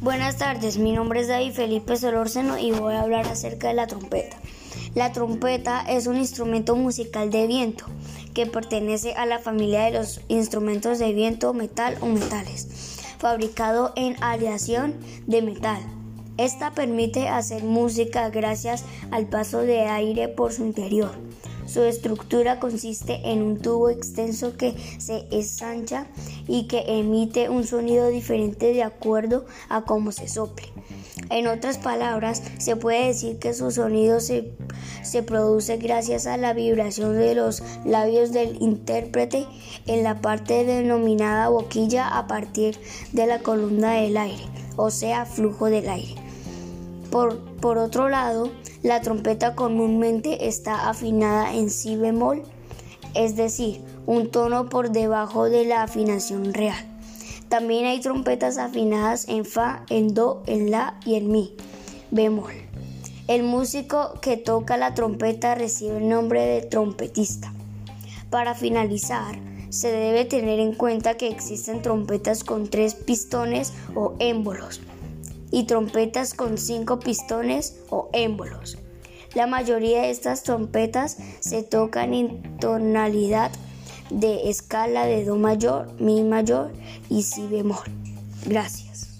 Buenas tardes, mi nombre es David Felipe Solórzano y voy a hablar acerca de la trompeta. La trompeta es un instrumento musical de viento que pertenece a la familia de los instrumentos de viento, metal o metales, fabricado en aleación de metal. Esta permite hacer música gracias al paso de aire por su interior. Su estructura consiste en un tubo extenso que se ensancha y que emite un sonido diferente de acuerdo a cómo se sople. En otras palabras, se puede decir que su sonido se, se, produce gracias a la vibración de los labios del intérprete en la parte denominada boquilla a partir de la columna del aire, o sea, flujo del aire. Por, otro lado, la trompeta comúnmente está afinada en si bemol, es decir, un tono por debajo de la afinación real. También hay trompetas afinadas en fa, en do, en la y en mi bemol. El músico que toca la trompeta recibe el nombre de trompetista. Para finalizar, se debe tener en cuenta que existen trompetas con tres pistones o émbolos y trompetas con cinco pistones o émbolos. La mayoría de estas trompetas se tocan en tonalidad de escala de Do mayor, Mi mayor y Si bemol. Gracias.